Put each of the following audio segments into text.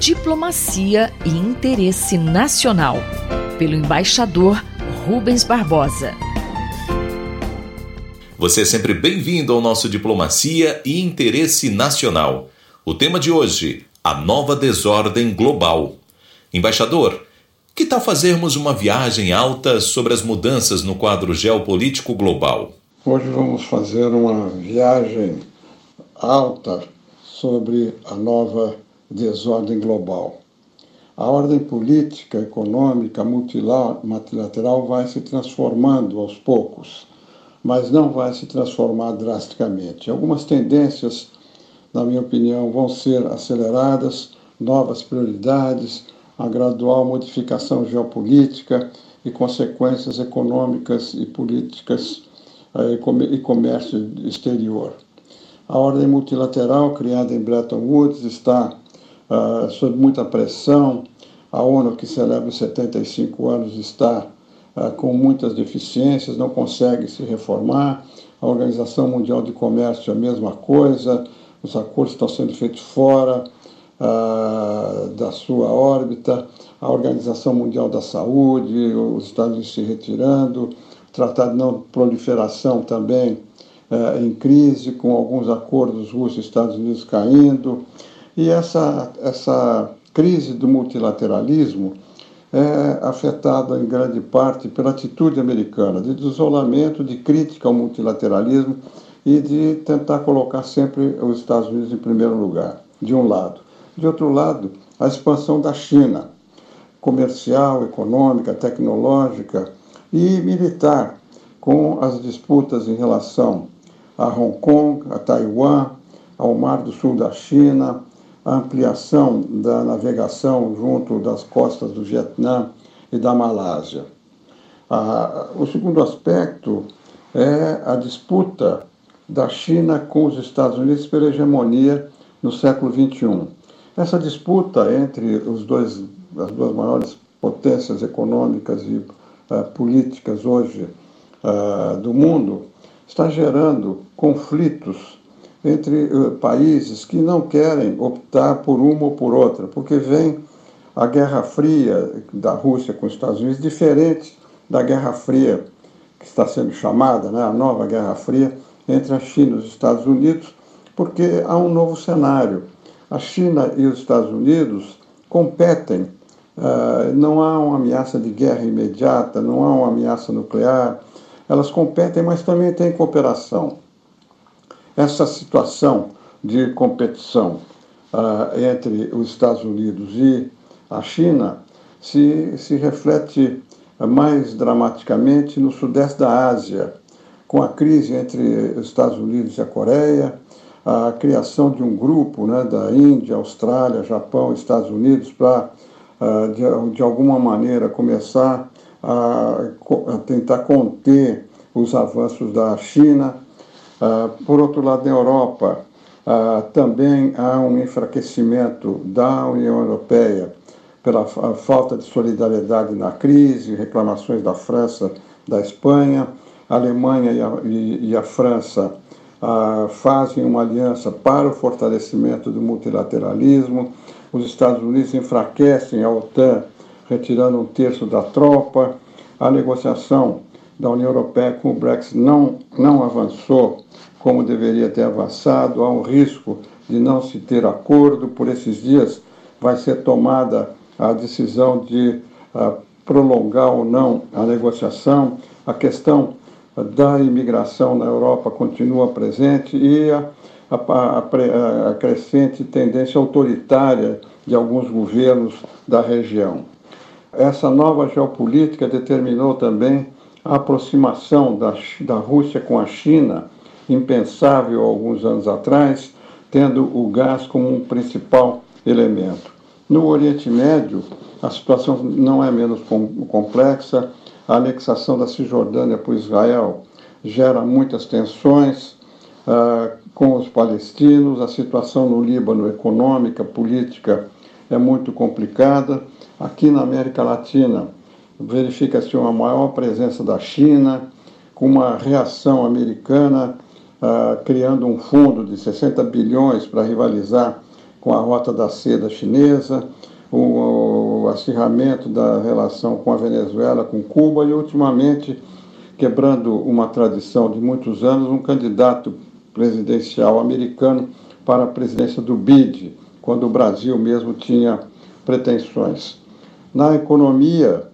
Diplomacia e Interesse Nacional, pelo embaixador Rubens Barbosa. Você é sempre bem-vindo ao nosso Diplomacia e Interesse Nacional. O tema de hoje: a nova desordem global. Embaixador, que tal fazermos uma viagem alta sobre as mudanças no quadro geopolítico global? Hoje vamos fazer uma viagem alta sobre a nova desordem global. A ordem política, econômica, multilateral vai se transformando aos poucos, mas não vai se transformar drasticamente. Algumas tendências, na minha opinião, vão ser aceleradas, novas prioridades, a gradual modificação geopolítica e consequências econômicas e políticas eh, e comércio exterior. A ordem multilateral criada em Bretton Woods está uh, sob muita pressão. A ONU, que celebra 75 anos, está uh, com muitas deficiências, não consegue se reformar. A Organização Mundial de Comércio, a mesma coisa. Os acordos estão sendo feitos fora uh, da sua órbita. A Organização Mundial da Saúde, os Estados Unidos se retirando. O Tratado de Não Proliferação também em crise, com alguns acordos Rússia e Estados Unidos caindo. E essa, essa crise do multilateralismo é afetada em grande parte pela atitude americana de isolamento, de crítica ao multilateralismo e de tentar colocar sempre os Estados Unidos em primeiro lugar, de um lado. De outro lado, a expansão da China, comercial, econômica, tecnológica e militar, com as disputas em relação a Hong Kong, a Taiwan, ao Mar do Sul da China, a ampliação da navegação junto das costas do Vietnã e da Malásia. O segundo aspecto é a disputa da China com os Estados Unidos pela hegemonia no século XXI. Essa disputa entre os dois, as duas maiores potências econômicas e uh, políticas hoje uh, do mundo está gerando conflitos entre uh, países que não querem optar por uma ou por outra, porque vem a Guerra Fria da Rússia com os Estados Unidos diferente da Guerra Fria que está sendo chamada, né, a nova Guerra Fria entre a China e os Estados Unidos, porque há um novo cenário. A China e os Estados Unidos competem, uh, não há uma ameaça de guerra imediata, não há uma ameaça nuclear, elas competem, mas também tem cooperação. Essa situação de competição uh, entre os Estados Unidos e a China se, se reflete mais dramaticamente no sudeste da Ásia, com a crise entre os Estados Unidos e a Coreia, a criação de um grupo né, da Índia, Austrália, Japão, Estados Unidos para, uh, de, de alguma maneira, começar a, a tentar conter os avanços da China ah, por outro lado, na Europa, ah, também há um enfraquecimento da União Europeia pela falta de solidariedade na crise, reclamações da França, da Espanha. A Alemanha e a, e, e a França ah, fazem uma aliança para o fortalecimento do multilateralismo. Os Estados Unidos enfraquecem a OTAN, retirando um terço da tropa. A negociação da União Europeia com o Brexit não, não avançou como deveria ter avançado, há um risco de não se ter acordo. Por esses dias vai ser tomada a decisão de uh, prolongar ou não a negociação. A questão da imigração na Europa continua presente e a, a, a, a crescente tendência autoritária de alguns governos da região. Essa nova geopolítica determinou também a aproximação da, da Rússia com a China impensável alguns anos atrás, tendo o gás como um principal elemento. No Oriente Médio, a situação não é menos complexa. A anexação da Cisjordânia por Israel gera muitas tensões uh, com os palestinos. A situação no Líbano, econômica, política, é muito complicada. Aqui na América Latina, verifica-se uma maior presença da China, com uma reação americana uh, criando um fundo de 60 bilhões para rivalizar com a Rota da Seda chinesa, o, o acirramento da relação com a Venezuela, com Cuba e, ultimamente, quebrando uma tradição de muitos anos, um candidato presidencial americano para a presidência do BID, quando o Brasil mesmo tinha pretensões. Na economia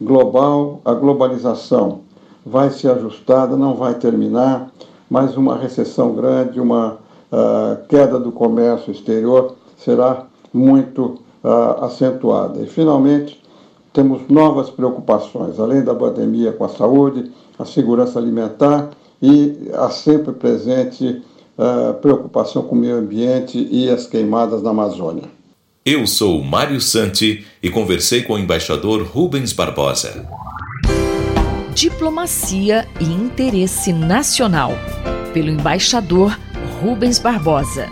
global, a globalização vai se ajustada, não vai terminar, mas uma recessão grande, uma uh, queda do comércio exterior será muito uh, acentuada. E, finalmente, temos novas preocupações, além da pandemia com a saúde, a segurança alimentar e a sempre presente uh, preocupação com o meio ambiente e as queimadas na Amazônia. Eu sou Mário Santi e conversei com o embaixador Rubens Barbosa. Diplomacia e Interesse Nacional, pelo embaixador Rubens Barbosa.